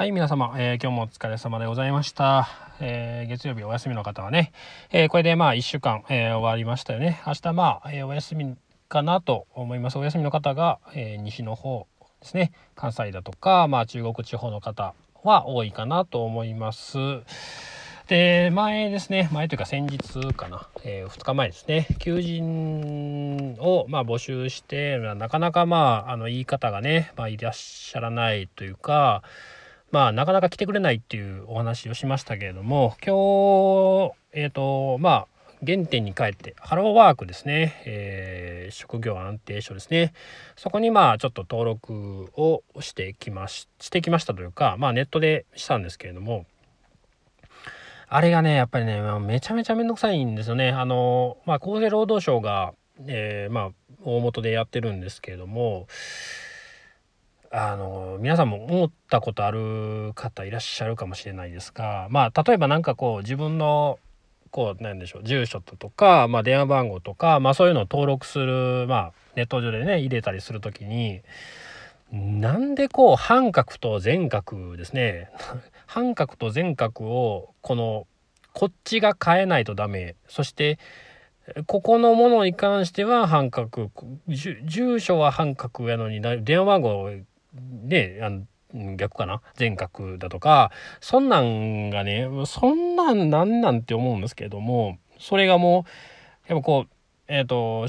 はい、皆様、えー今日もお疲れ様でございました。えー月曜日お休みの方はね、えーこれでまあ1週間、え終わりましたよね。明日まあ、えお休みかなと思います。お休みの方が、え西の方ですね。関西だとか、まあ中国地方の方は多いかなと思います。で、前ですね、前というか先日かな、え2日前ですね、求人をま募集して、なかなかまあ、あの言い方がね、まあ、いらっしゃらないというか、まあ、なかなか来てくれないっていうお話をしましたけれども、今日、えっ、と、まあ、原点に帰って、ハローワークですね、えー職業安定所ですね。そこにまあ、ちょっと登録をしてきまし、してきましたというか、まあ、ネットでしたんですけれども、あれがね、やっぱりね、めちゃめちゃめんどくさいんですよね。あの、まあ、厚生労働省が、えーまあ、大元でやってるんですけれども、あの皆さんも思ったことある方いらっしゃるかもしれないですがまあ例えば何かこう自分のこうなんでしょう住所とか、まあ、電話番号とか、まあ、そういうのを登録する、まあ、ネット上でね入れたりする時になんでこう半角と全角ですね 半角と全角をこのこっちが変えないとダメそしてここのものに関しては半角住所は半角やのに電話番号であの逆かな？全角だとかそんなんがねそんなんなんなんて思うんですけれどもそれがもうやっぱこうえっ、と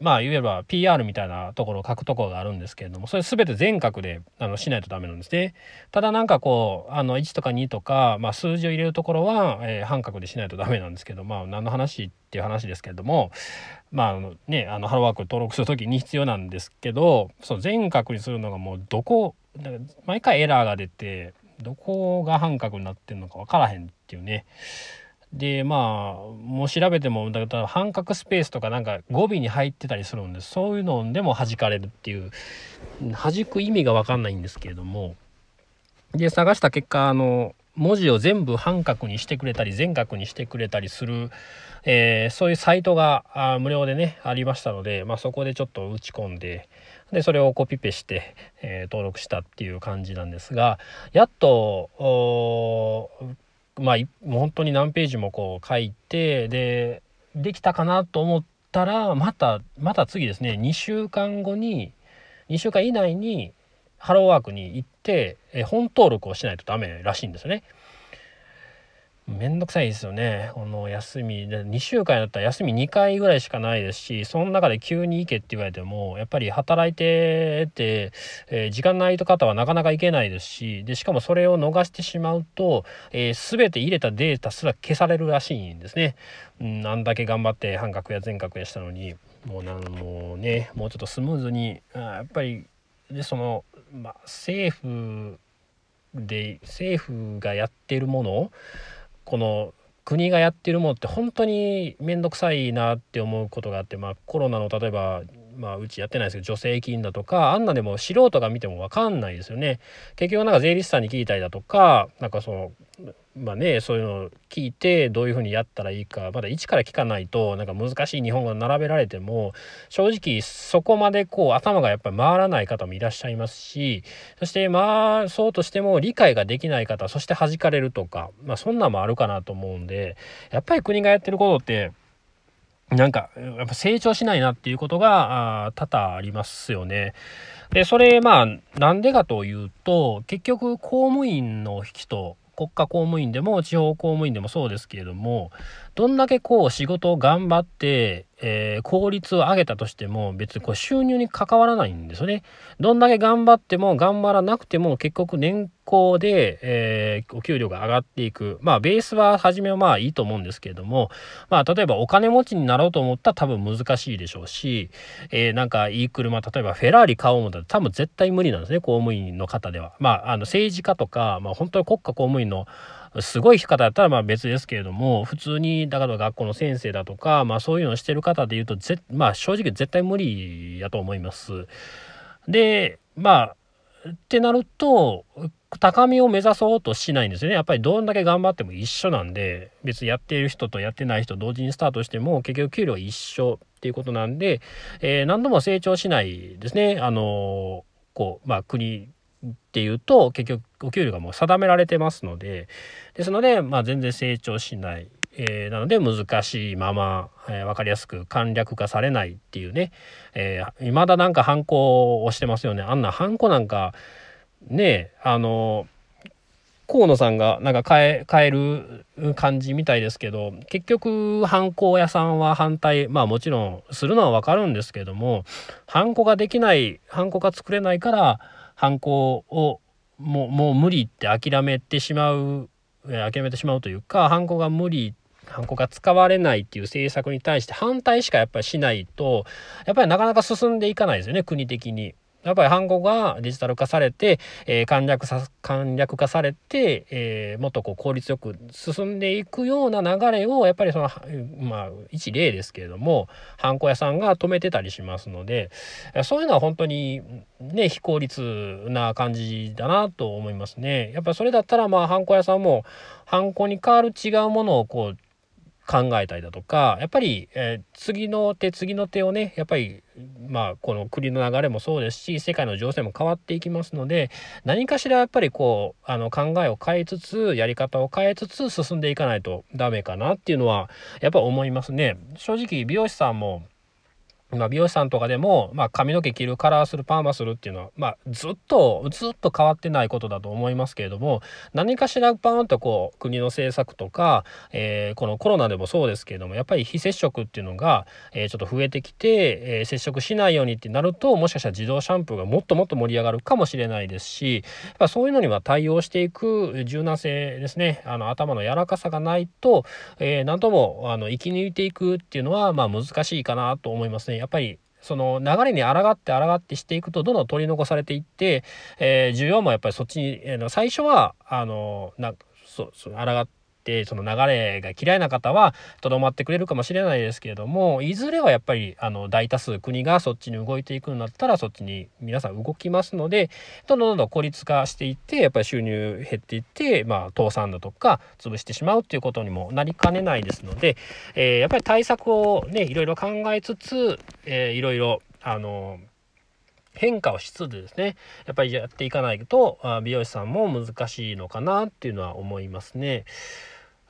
まあいわば PR みたいなところを書くところがあるんですけれどもそれ全て全角であのしないとダメなんですね。ただなんかこうあの1とか2とか、まあ、数字を入れるところは、えー半角でしないとダメなんですけどまあ何の話っていう話ですけれどもまあのねあのハローワーク登録する時に必要なんですけどその全角にするのがもうどこ毎回エラーが出てどこが半角になってるのか分からへんっていうね。でまあもう調べてもだから半角スペースとかなんか語尾に入ってたりするんでそういうのでも弾かれるっていう弾く意味が分かんないんですけれども。で探した結果あの文字を全部半角にしてくれたり全角にしてくれたりする、えーそういうサイトがあ無料でねありましたので、まあ、そこでちょっと打ち込んででそれをコピペして、えー登録したっていう感じなんですがやっとまあ本当に何ページもこう書いてでできたかなと思ったらまたまた次ですね2週間後に2週間以内にハローワークに行って、え本登録をしないとダメらしいんですよね。めんどくさいですよね。この休みで2週間だったら休み2回ぐらいしかないですしその中で急に行けって言われてもやっぱり働いてて、えー時間ない方はなかなか行けないですしでしかもそれを逃してしまうと、えー全て入れたデータすら消されるらしいんですね。うん、あんだけ頑張って半角や全角やしたのにもうなんもうねもうちょっとスムーズにあやっぱりでその、まあ、政府で政府がやってるものこの国がやってるものって本当に面倒くさいなって思うことがあって、まあ、コロナの例えば、まあ、うちやってないですけど助成金だとかあんなでも素人が見ても分かんないですよね。結局なんか税理士さんに聞いたりだとかなんかそのまあねそういうのを聞いてどういうふうにやったらいいかまだ一から聞かないとなんか難しい日本語を並べられても正直そこまでこう頭がやっぱり回らない方もいらっしゃいますしそしてまあそうとしても理解ができない方そして弾かれるとかまあそんなんもあるかなと思うんでやっぱり国がやってることってなんかやっぱ成長しないなっていうことが多々ありますよね。でそれまあなんでかというと結局公務員の人国家公務員でも地方公務員でもそうですけれどもどんだけこう仕事を頑張って、えー効率を上げたとしても別にこう収入に関わらないんですよね。どんだけ頑張っても頑張らなくても結局年功で、えーお給料が上がっていくまあベースは初めはまあいいと思うんですけれどもまあ例えばお金持ちになろうと思ったら多分難しいでしょうし、えーなんかいい車例えばフェラーリ買おう思ったら多分絶対無理なんですね公務員の方では。まああの政治家とか、まあ、本当に国家公務員のすごい方だったらまあ別ですけれども普通にだから学校の先生だとか、まあ、そういうのをしてる方でいうとぜ、まあ、正直絶対無理やと思います。でまあってなると高みを目指そうとしないんですよねやっぱりどんだけ頑張っても一緒なんで別にやっている人とやってない人同時にスタートしても結局給料一緒っていうことなんで、えー何度も成長しないですねあのこうまあ国っていうと結局お給料がもう定められてますのでですので、まあ、全然成長しない、えー、なので難しいまま、えー、分かりやすく簡略化されないっていうね、えー、未だなんかハンコをしてますよね。あんなハンコなんかねあの河野さんがなんか変え変える感じみたいですけど結局ハンコ屋さんは反対まあもちろんするのは分かるんですけどもハンコができないハンコが作れないから犯行をもうもう無理って諦めてしまう諦めてしまうというか犯行が無理ハンコが使われないっていう政策に対して反対しかやっぱりしないとやっぱりなかなか進んでいかないですよね国的に。やっぱりハンコがデジタル化されて、えー、簡略さ簡略化されて、えー、もっとこう効率よく進んでいくような流れをやっぱりそのまあ一例ですけれどもハンコ屋さんが止めてたりしますのでそういうのは本当にね非効率な感じだなと思いますね。やっぱそれだったらまあハンコ屋さんもハンコに代わる違うものをこう考えたりだとかやっぱり、えー、次の手次の手をねやっぱりまあこの国の流れもそうですし世界の情勢も変わっていきますので何かしらやっぱりこうあの考えを変えつつやり方を変えつつ進んでいかないとダメかなっていうのはやっぱ思いますね。正直美容師さんもまあ、美容師さんとかでも、まあ、髪の毛切るカラーするパーマするっていうのは、まあ、ずっとずっと変わってないことだと思いますけれども何かしらパーンとこう国の政策とか、えー、このコロナでもそうですけれどもやっぱり非接触っていうのが、えー、ちょっと増えてきて、えー、接触しないようにってなるともしかしたら自動シャンプーがもっともっと盛り上がるかもしれないですしやっぱそういうのには対応していく柔軟性ですねあの頭の柔らかさがないと、えー、何ともあの生き抜いていくっていうのは、まあ、難しいかなと思いますね。やっぱりその流れに抗って抗ってしていくとどんどん取り残されていって、えー、需要もやっぱりそっちに、えー、最初はあのなそうそう抗ってその流れが嫌いな方はとどまってくれるかもしれないですけれどもいずれはやっぱりあの大多数国がそっちに動いていくんだったらそっちに皆さん動きますのでどんどんどんどん孤立化していってやっぱり収入減っていって、まあ、倒産だとか潰してしまうっていうことにもなりかねないですので、えー、やっぱり対策をねいろいろ考えつつ、えー、いろいろあの変化をしつつですねやっぱりやっていかないと美容師さんも難しいのかなっていうのは思いますね。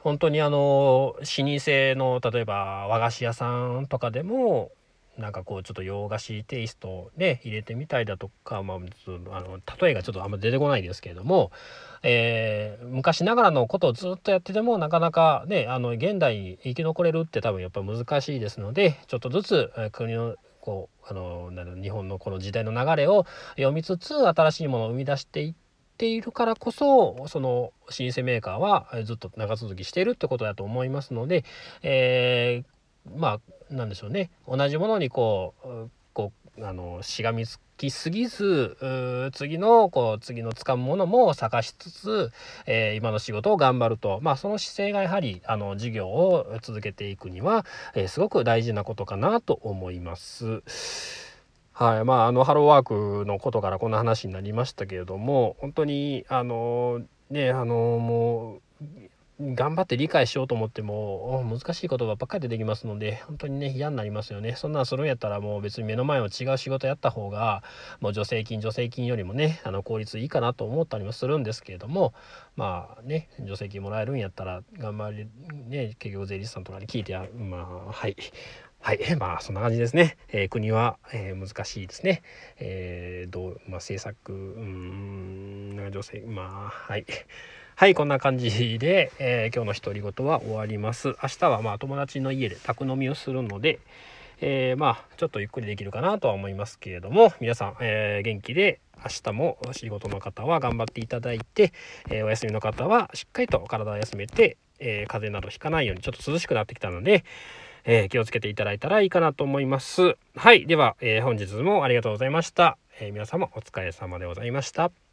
本当にあの老舗の例えば和菓子屋さんとかでもなんかこうちょっと洋菓子テイストで入れてみたいだとか、まあ、あの例えがちょっとあんま出てこないですけれども、えー、昔ながらのことをずっとやっててもなかなかねあの現代に生き残れるって多分やっぱ難しいですのでちょっとずつ国のこうあの日本のこの時代の流れを読みつつ新しいものを生み出していってているからこそその老舗メーカーはずっと長続きしてるってことだと思いますので、えー、まあなんでしょうね同じものにこうこうあのしがみつきすぎず次のこう次の掴むものも探しつつ、えー、今の仕事を頑張ると、まあ、その姿勢がやはりあの事業を続けていくには、えー、すごく大事なことかなと思います。はい。まあ、あのハローワークのことからこんな話になりましたけれども本当にあのねあのもう頑張って理解しようと思っても難しい言葉ばっかり出てきますので本当にね嫌になりますよね。そんなんするんやったらもう別に目の前の違う仕事やった方がもう助成金助成金よりもねあの効率いいかなと思ったりもするんですけれどもまあね助成金もらえるんやったら頑張りね結局税理士さんとかに聞いてまあはい。はい、まあそんな感じですね。えー、国は、えー、難しいですね。えー、どう、まあ、政策、うん、女性、まあ、はい。はい、こんな感じで、えー、今日の独り言は終わります。明日はまあ友達の家で宅飲みをするので、えー、まあちょっとゆっくりできるかなとは思いますけれども、皆さん、えー、元気で明日も仕事の方は頑張っていただいて、えお休みの方はしっかりと体を休めて、え風邪などひかないようにちょっと涼しくなってきたので、えー、気をつけていただいたらいいかなと思います。はい。では、えー、本日もありがとうございました。えー、皆様お疲れ様でございました。